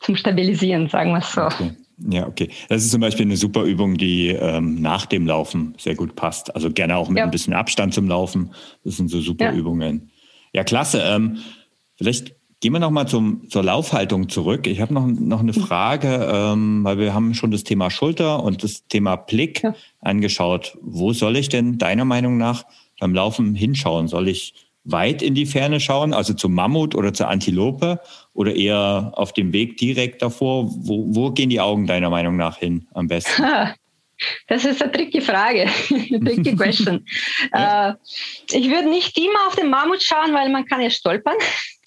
zum Stabilisieren, sagen wir es so. Okay. Ja, okay. Das ist zum Beispiel eine super Übung, die ähm, nach dem Laufen sehr gut passt. Also gerne auch mit ja. ein bisschen Abstand zum Laufen. Das sind so super ja. Übungen. Ja, klasse. Ähm, vielleicht gehen wir nochmal zur Laufhaltung zurück. Ich habe noch, noch eine Frage, ähm, weil wir haben schon das Thema Schulter und das Thema Blick ja. angeschaut. Wo soll ich denn deiner Meinung nach beim Laufen hinschauen? Soll ich weit in die Ferne schauen, also zum Mammut oder zur Antilope oder eher auf dem Weg direkt davor? Wo, wo gehen die Augen deiner Meinung nach hin am besten? Das ist eine tricky Frage, tricky question. ja. äh, ich würde nicht immer auf den Mammut schauen, weil man kann ja stolpern.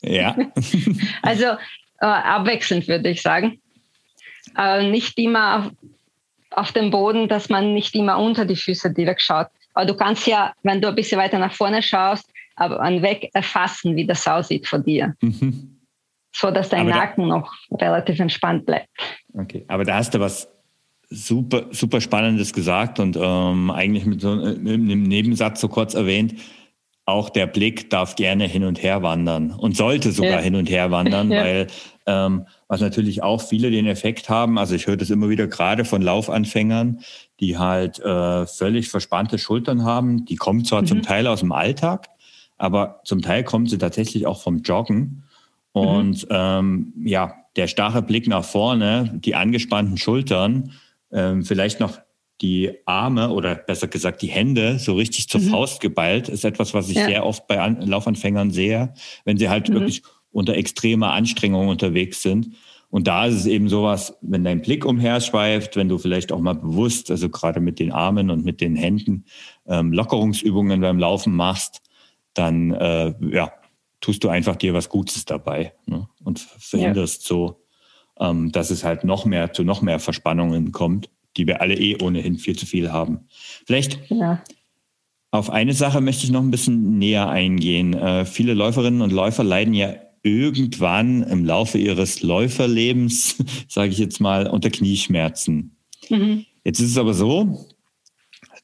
Ja. also äh, abwechselnd würde ich sagen. Äh, nicht immer auf, auf dem Boden, dass man nicht immer unter die Füße direkt schaut. Aber du kannst ja, wenn du ein bisschen weiter nach vorne schaust, aber an Weg erfassen, wie das aussieht vor dir. Mhm. So dass dein aber Nacken da, noch relativ entspannt bleibt. Okay, aber da hast du was super, super Spannendes gesagt und ähm, eigentlich mit so einem Nebensatz so kurz erwähnt. Auch der Blick darf gerne hin und her wandern und sollte sogar ja. hin und her wandern, ja. weil ähm, was natürlich auch viele den Effekt haben, also ich höre das immer wieder gerade von Laufanfängern, die halt äh, völlig verspannte Schultern haben. Die kommen zwar mhm. zum Teil aus dem Alltag, aber zum Teil kommen sie tatsächlich auch vom Joggen. Und mhm. ähm, ja, der starre Blick nach vorne, die angespannten Schultern, ähm, vielleicht noch die Arme oder besser gesagt die Hände so richtig zur mhm. Faust geballt, ist etwas, was ich ja. sehr oft bei An Laufanfängern sehe, wenn sie halt mhm. wirklich unter extremer Anstrengung unterwegs sind. Und da ist es eben sowas, wenn dein Blick umherschweift, wenn du vielleicht auch mal bewusst, also gerade mit den Armen und mit den Händen, ähm, Lockerungsübungen beim Laufen machst, dann äh, ja, tust du einfach dir was Gutes dabei ne? und verhinderst ja. so ähm, dass es halt noch mehr zu noch mehr Verspannungen kommt, die wir alle eh ohnehin viel zu viel haben. Vielleicht ja. auf eine Sache möchte ich noch ein bisschen näher eingehen. Äh, viele Läuferinnen und Läufer leiden ja irgendwann im Laufe ihres Läuferlebens, sage ich jetzt mal, unter Knieschmerzen. Mhm. Jetzt ist es aber so,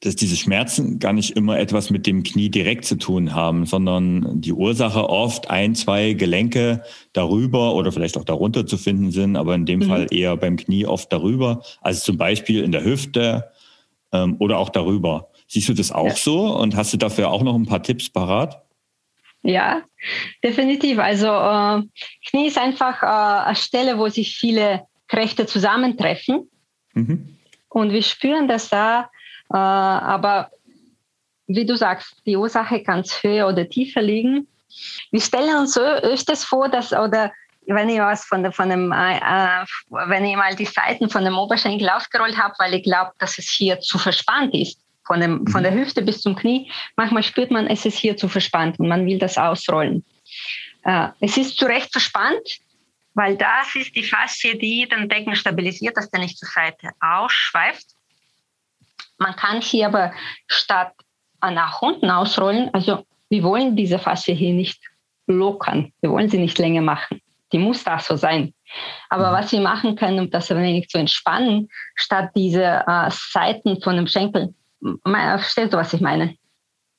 dass diese Schmerzen gar nicht immer etwas mit dem Knie direkt zu tun haben, sondern die Ursache oft ein, zwei Gelenke darüber oder vielleicht auch darunter zu finden sind, aber in dem mhm. Fall eher beim Knie oft darüber, also zum Beispiel in der Hüfte ähm, oder auch darüber. Siehst du das auch ja. so und hast du dafür auch noch ein paar Tipps parat? Ja, definitiv. Also äh, Knie ist einfach äh, eine Stelle, wo sich viele Kräfte zusammentreffen. Mhm. Und wir spüren, dass da äh, aber wie du sagst, die Ursache kann höher oder tiefer liegen. Wir stellen uns öfters vor, dass, oder wenn ich was von, von dem, äh, äh, wenn ich mal die Seiten von dem Oberschenkel aufgerollt habe, weil ich glaube, dass es hier zu verspannt ist, von, dem, von der mhm. Hüfte bis zum Knie, manchmal spürt man, es ist hier zu verspannt und man will das ausrollen. Äh, es ist zu Recht verspannt, weil das ist die Faszie, die den Becken stabilisiert, dass der nicht zur Seite ausschweift. Man kann hier aber statt nach unten ausrollen, also wir wollen diese Faszie hier nicht lockern, wir wollen sie nicht länger machen. Die muss da so sein. Aber mhm. was wir machen können, um das ein wenig zu entspannen, statt diese äh, Seiten von dem Schenkel, verstehst du, was ich meine?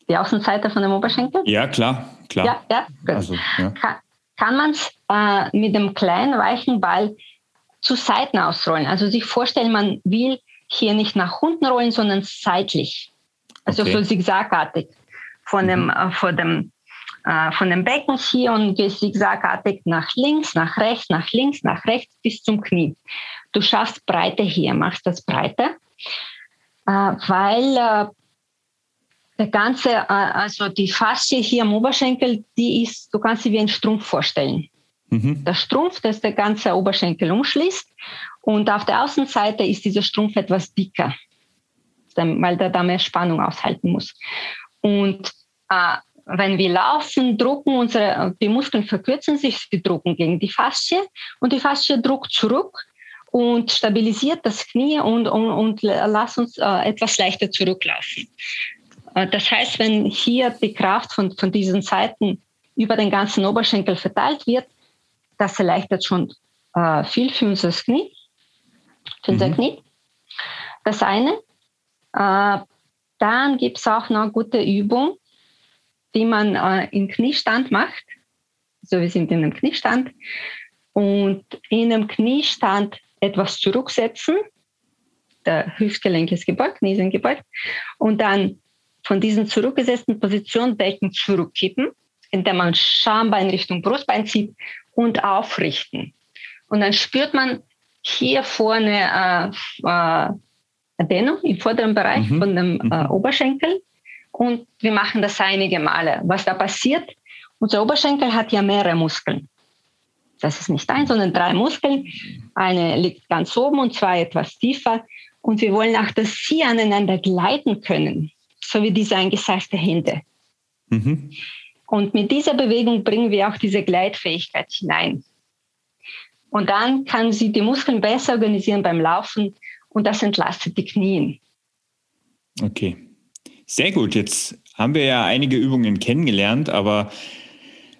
Die Außenseite von dem Oberschenkel? Ja, klar, klar. Ja, ja, gut. Also, ja. Kann, kann man es äh, mit dem kleinen weichen Ball zu Seiten ausrollen. Also sich vorstellen, man will hier nicht nach unten rollen, sondern seitlich. Also okay. so zigzagartig. Von mhm. dem, äh, von dem, äh, von dem Becken hier und gehst zigzagartig nach links, nach rechts, nach links, nach rechts bis zum Knie. Du schaffst Breite hier, machst das Breite, äh, weil der ganze, äh, also die Faszie hier am Oberschenkel, die ist, du kannst sie wie ein Strumpf vorstellen. Mhm. Der Strumpf, das der ganze Oberschenkel umschließt. Und auf der Außenseite ist dieser Strumpf etwas dicker, weil der da mehr Spannung aushalten muss. Und äh, wenn wir laufen, drucken unsere, die Muskeln verkürzen sich, sie drucken gegen die Faszie und die Faszie druckt zurück und stabilisiert das Knie und, und, und lasst uns äh, etwas leichter zurücklaufen. Äh, das heißt, wenn hier die Kraft von, von diesen Seiten über den ganzen Oberschenkel verteilt wird, das erleichtert schon äh, viel für unser Knie. Für unser mhm. Knie. Das eine. Äh, dann gibt es auch noch gute Übung, die man äh, im Kniestand macht. So, wir sind in einem Kniestand. Und in einem Kniestand etwas zurücksetzen. Der Hüftgelenk ist gebeugt, Knie sind gebeugt. Und dann von diesen zurückgesetzten Position Becken zurückkippen, indem man Schambein Richtung Brustbein zieht und aufrichten. Und dann spürt man hier vorne äh, äh, Dehnung im vorderen Bereich mhm. von dem äh, mhm. Oberschenkel. Und wir machen das einige Male. Was da passiert, unser Oberschenkel hat ja mehrere Muskeln. Das ist nicht ein, sondern drei Muskeln. Eine liegt ganz oben und zwei etwas tiefer. Und wir wollen auch, dass sie aneinander gleiten können, so wie diese eingeseichte Hände. Mhm. Und mit dieser Bewegung bringen wir auch diese Gleitfähigkeit hinein. Und dann kann sie die Muskeln besser organisieren beim Laufen und das entlastet die Knien. Okay, sehr gut. Jetzt haben wir ja einige Übungen kennengelernt, aber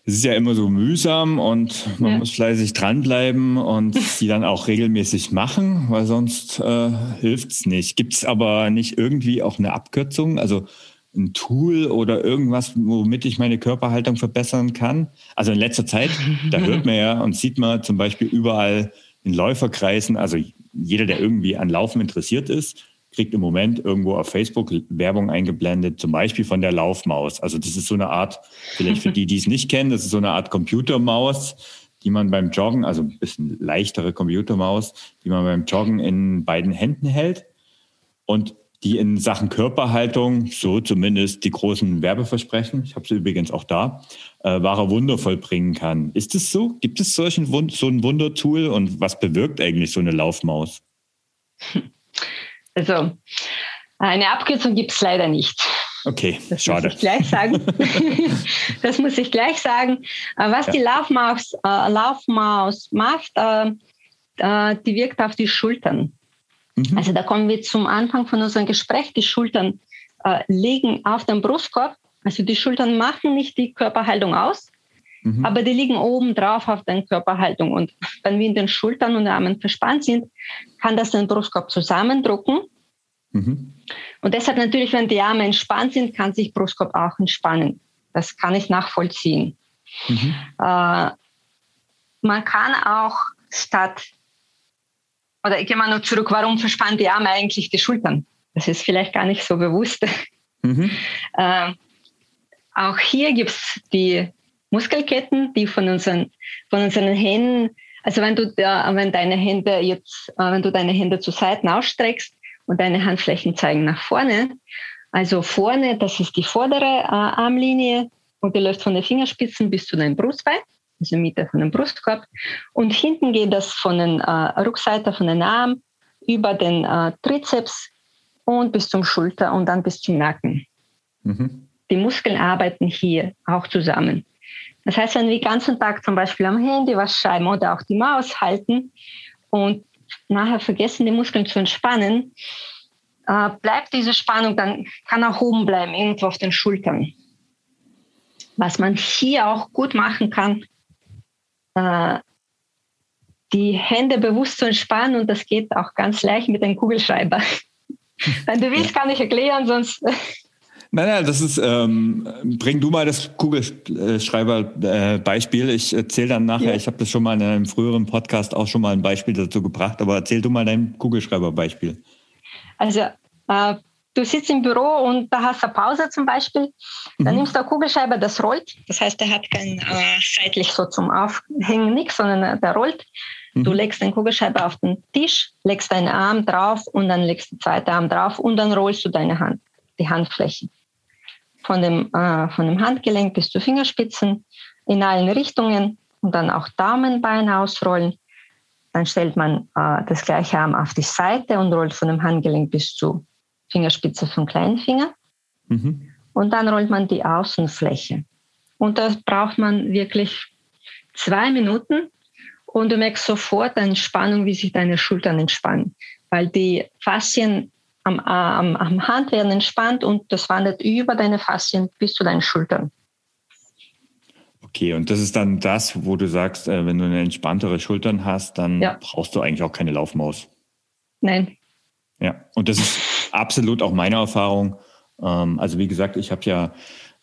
es ist ja immer so mühsam und man ja. muss fleißig dranbleiben und die dann auch regelmäßig machen, weil sonst äh, hilft es nicht. Gibt es aber nicht irgendwie auch eine Abkürzung, also ein Tool oder irgendwas, womit ich meine Körperhaltung verbessern kann? Also in letzter Zeit, da hört man ja und sieht man zum Beispiel überall in Läuferkreisen, also jeder, der irgendwie an Laufen interessiert ist, kriegt im Moment irgendwo auf Facebook Werbung eingeblendet, zum Beispiel von der Laufmaus. Also das ist so eine Art, vielleicht für die, die es nicht kennen, das ist so eine Art Computermaus, die man beim Joggen, also ein bisschen leichtere Computermaus, die man beim Joggen in beiden Händen hält und die in Sachen Körperhaltung, so zumindest die großen Werbeversprechen, ich habe sie übrigens auch da, äh, wahre Wunder vollbringen kann. Ist es so? Gibt es solchen, so ein Wundertool und was bewirkt eigentlich so eine Laufmaus? Also eine Abkürzung gibt es leider nicht. Okay, das schade. Muss ich gleich sagen. das muss ich gleich sagen. Äh, was ja. die Laufmaus, äh, Laufmaus macht, äh, äh, die wirkt auf die Schultern. Mhm. Also da kommen wir zum Anfang von unserem Gespräch. Die Schultern äh, liegen auf dem Brustkorb. Also die Schultern machen nicht die Körperhaltung aus, mhm. aber die liegen oben drauf auf der Körperhaltung. Und wenn wir in den Schultern und Armen verspannt sind, kann das den Brustkorb zusammendrücken. Mhm. Und deshalb natürlich, wenn die Arme entspannt sind, kann sich Brustkorb auch entspannen. Das kann ich nachvollziehen. Mhm. Äh, man kann auch statt, oder ich gehe mal noch zurück, warum verspannen die Arme eigentlich die Schultern? Das ist vielleicht gar nicht so bewusst. Mhm. Äh, auch hier gibt es die Muskelketten, die von unseren, von unseren Händen, also wenn du, wenn deine Hände jetzt, äh, wenn du deine Hände zu Seiten ausstreckst und deine Handflächen zeigen nach vorne, also vorne, das ist die vordere äh, Armlinie und die läuft von den Fingerspitzen bis zu deinem Brustbein, also Mitte von dem Brustkorb. Und hinten geht das von den äh, Rückseite von den Arm über den Trizeps und bis zum Schulter und dann bis zum Nacken. Mhm. Die Muskeln arbeiten hier auch zusammen. Das heißt, wenn wir den ganzen Tag zum Beispiel am Handy was schreiben oder auch die Maus halten und nachher vergessen, die Muskeln zu entspannen, äh, bleibt diese Spannung, dann kann auch oben bleiben, irgendwo auf den Schultern. Was man hier auch gut machen kann, äh, die Hände bewusst zu entspannen und das geht auch ganz leicht mit einem Kugelschreiber. Wenn du willst, kann ich erklären, sonst Nein, nein, das ist, ähm, bring du mal das Kugelschreiber-Beispiel. ich erzähle dann nachher, ja. ich habe das schon mal in einem früheren Podcast auch schon mal ein Beispiel dazu gebracht, aber erzähl du mal dein Kugelschreiber-Beispiel. Also, äh, du sitzt im Büro und da hast du Pause zum Beispiel, dann mhm. nimmst du einen Kugelschreiber, das rollt. Das heißt, der hat kein äh, seitlich so zum Aufhängen nichts, sondern äh, der rollt. Mhm. Du legst den Kugelschreiber auf den Tisch, legst deinen Arm drauf und dann legst du den zweiten Arm drauf und dann rollst du deine Hand, die Handflächen. Von dem, äh, von dem Handgelenk bis zu Fingerspitzen in allen Richtungen und dann auch Daumenbein ausrollen. Dann stellt man äh, das gleiche Arm auf die Seite und rollt von dem Handgelenk bis zu Fingerspitze vom kleinen Finger. Mhm. Und dann rollt man die Außenfläche. Und da braucht man wirklich zwei Minuten und du merkst sofort eine Entspannung, wie sich deine Schultern entspannen, weil die Faszien am, am, am Hand werden entspannt und das wandert über deine Faszien bis zu deinen Schultern. Okay, und das ist dann das, wo du sagst, äh, wenn du eine entspanntere Schultern hast, dann ja. brauchst du eigentlich auch keine Laufmaus. Nein. Ja, und das ist absolut auch meine Erfahrung. Ähm, also wie gesagt, ich habe ja,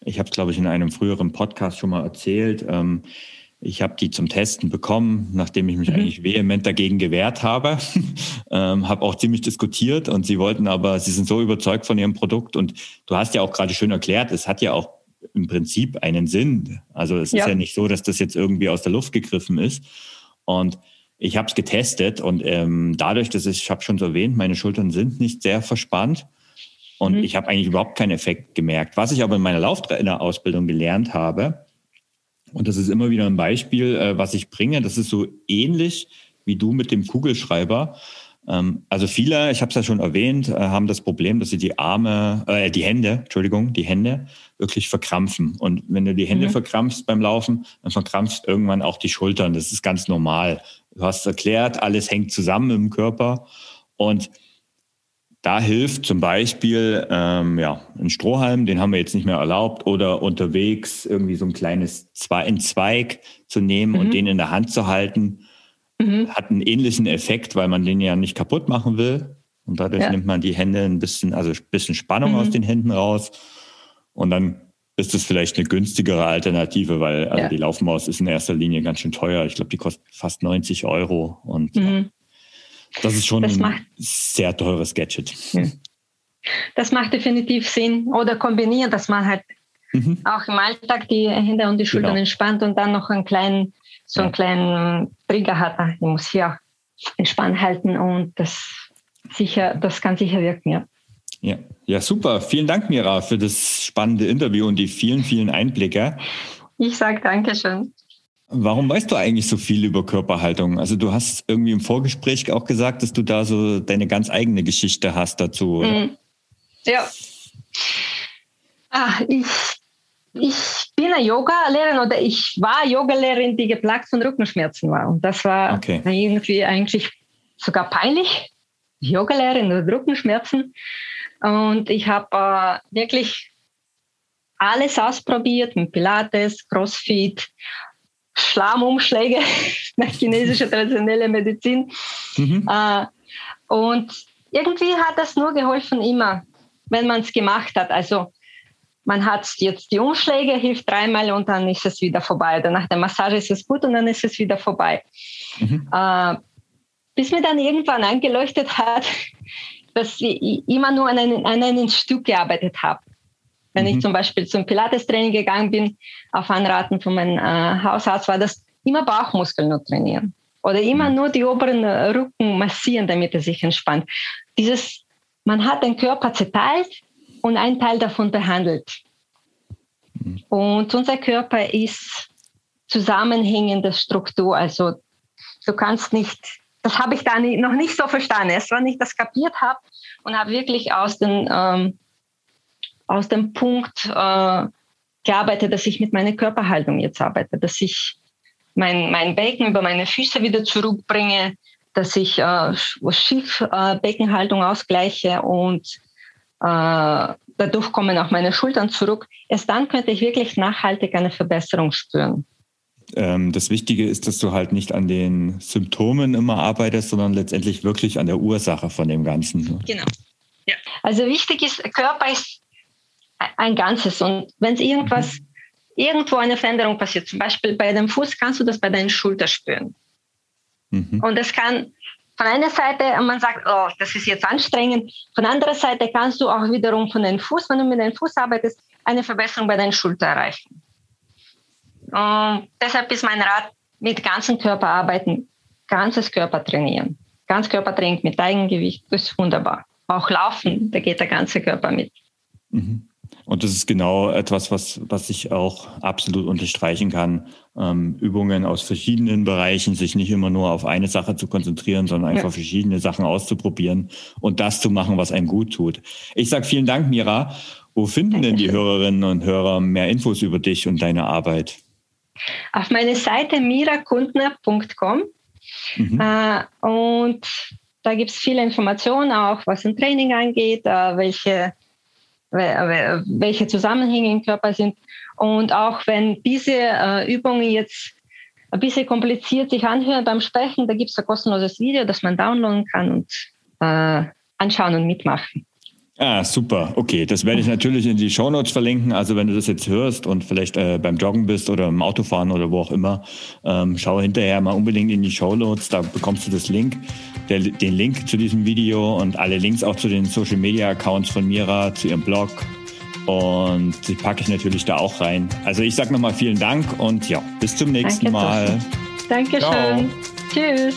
ich habe es glaube ich in einem früheren Podcast schon mal erzählt. Ich habe die zum Testen bekommen, nachdem ich mich mhm. eigentlich vehement dagegen gewehrt habe. ähm, habe auch ziemlich diskutiert und sie wollten aber, sie sind so überzeugt von ihrem Produkt und du hast ja auch gerade schön erklärt, es hat ja auch im Prinzip einen Sinn. Also es ja. ist ja nicht so, dass das jetzt irgendwie aus der Luft gegriffen ist. Und ich habe es getestet und ähm, dadurch, dass ich, ich habe schon so erwähnt, meine Schultern sind nicht sehr verspannt und mhm. ich habe eigentlich überhaupt keinen Effekt gemerkt. Was ich aber in meiner Lauftrainer-Ausbildung gelernt habe, und das ist immer wieder ein Beispiel, äh, was ich bringe, das ist so ähnlich wie du mit dem Kugelschreiber. Ähm, also viele, ich habe es ja schon erwähnt, äh, haben das Problem, dass sie die Arme, äh, die Hände, Entschuldigung, die Hände wirklich verkrampfen. Und wenn du die Hände mhm. verkrampfst beim Laufen, dann verkrampfst irgendwann auch die Schultern. Das ist ganz normal. Du hast erklärt, alles hängt zusammen im Körper. Und da hilft zum Beispiel ähm, ja, ein Strohhalm, den haben wir jetzt nicht mehr erlaubt, oder unterwegs irgendwie so ein kleines Zwe ein Zweig zu nehmen mhm. und den in der Hand zu halten mhm. hat einen ähnlichen Effekt, weil man den ja nicht kaputt machen will. Und dadurch ja. nimmt man die Hände ein bisschen, also ein bisschen Spannung mhm. aus den Händen raus. Und dann ist es vielleicht eine günstigere Alternative, weil also ja. die Laufmaus ist in erster Linie ganz schön teuer. Ich glaube, die kostet fast 90 Euro. Und mhm. Das ist schon das ein sehr teures Gadget. Das macht definitiv Sinn. Oder kombinieren, dass man halt mhm. auch im Alltag die Hände und die Schultern genau. entspannt und dann noch einen kleinen so einen kleinen Trigger hat, ich muss hier entspannt halten und das sicher, das kann sicher wirken, ja. Ja, ja, super. Vielen Dank, Mira, für das spannende Interview und die vielen, vielen Einblicke. Ich sage Dankeschön. Warum weißt du eigentlich so viel über Körperhaltung? Also du hast irgendwie im Vorgespräch auch gesagt, dass du da so deine ganz eigene Geschichte hast dazu. Oder? Mhm. Ja. Ah, ich ich bin eine Yoga-Lehrerin oder ich war Yoga-Lehrerin, die geplagt von Rückenschmerzen war. Und das war okay. irgendwie eigentlich sogar peinlich. Yoga-Lehrerin mit Rückenschmerzen. Und ich habe äh, wirklich alles ausprobiert mit Pilates, Crossfit, Schlammumschläge nach chinesischer traditioneller Medizin. Mhm. Äh, und irgendwie hat das nur geholfen, immer, wenn man es gemacht hat. Also man hat jetzt die Umschläge, hilft dreimal und dann ist es wieder vorbei. Oder nach der Massage ist es gut und dann ist es wieder vorbei. Mhm. Äh, bis mir dann irgendwann angeleuchtet hat, dass ich immer nur an einem, an einem Stück gearbeitet habe. Wenn mhm. ich zum Beispiel zum Pilates-Training gegangen bin, auf Anraten von meinem äh, Hausarzt, war das immer Bauchmuskeln nur trainieren. Oder immer mhm. nur die oberen Rücken massieren, damit er sich entspannt. Dieses, man hat den Körper zerteilt und ein Teil davon behandelt. Mhm. Und unser Körper ist zusammenhängende Struktur. Also du kannst nicht, das habe ich da nie, noch nicht so verstanden. Erst wenn ich das kapiert habe und habe wirklich aus, den, ähm, aus dem Punkt äh, gearbeitet, dass ich mit meiner Körperhaltung jetzt arbeite, dass ich mein, mein Becken über meine Füße wieder zurückbringe, dass ich äh, Schiffbeckenhaltung äh, ausgleiche und äh, dadurch kommen auch meine Schultern zurück. Erst dann könnte ich wirklich nachhaltig eine Verbesserung spüren. Ähm, das Wichtige ist, dass du halt nicht an den Symptomen immer arbeitest, sondern letztendlich wirklich an der Ursache von dem Ganzen. Ne? Genau. Ja. Also wichtig ist, Körper ist ein Ganzes und wenn es irgendwas, mhm. irgendwo eine Veränderung passiert, zum Beispiel bei dem Fuß, kannst du das bei deinen Schultern spüren. Mhm. Und das kann von einer Seite, man sagt, oh, das ist jetzt anstrengend. Von anderer Seite kannst du auch wiederum von den Fuß, wenn du mit deinem Fuß arbeitest, eine Verbesserung bei deinen Schultern erreichen. Und deshalb ist mein Rat, mit ganzem Körper arbeiten, ganzes Körper trainieren. Ganzkörpertraining mit Eigengewicht, das ist wunderbar. Auch Laufen, da geht der ganze Körper mit. Mhm. Und das ist genau etwas, was, was ich auch absolut unterstreichen kann. Ähm, Übungen aus verschiedenen Bereichen, sich nicht immer nur auf eine Sache zu konzentrieren, sondern einfach ja. verschiedene Sachen auszuprobieren und das zu machen, was einem gut tut. Ich sage vielen Dank, Mira. Wo finden denn die Hörerinnen und Hörer mehr Infos über dich und deine Arbeit? Auf meine Seite mirakundner.com. Mhm. Äh, und da gibt es viele Informationen, auch was ein Training angeht, äh, welche welche Zusammenhänge im Körper sind. Und auch wenn diese äh, Übungen jetzt ein bisschen kompliziert sich anhören beim Sprechen, da gibt es ein kostenloses Video, das man downloaden kann und äh, anschauen und mitmachen. Ah, super. Okay, das werde ich natürlich in die Show Notes verlinken. Also wenn du das jetzt hörst und vielleicht äh, beim Joggen bist oder im Autofahren oder wo auch immer, ähm, schau hinterher mal unbedingt in die Show Notes. Da bekommst du das Link, der, den Link zu diesem Video und alle Links auch zu den Social Media Accounts von Mira, zu ihrem Blog. Und die packe ich natürlich da auch rein. Also ich sage nochmal vielen Dank und ja, bis zum nächsten Danke, Mal. Dankeschön. Tschüss.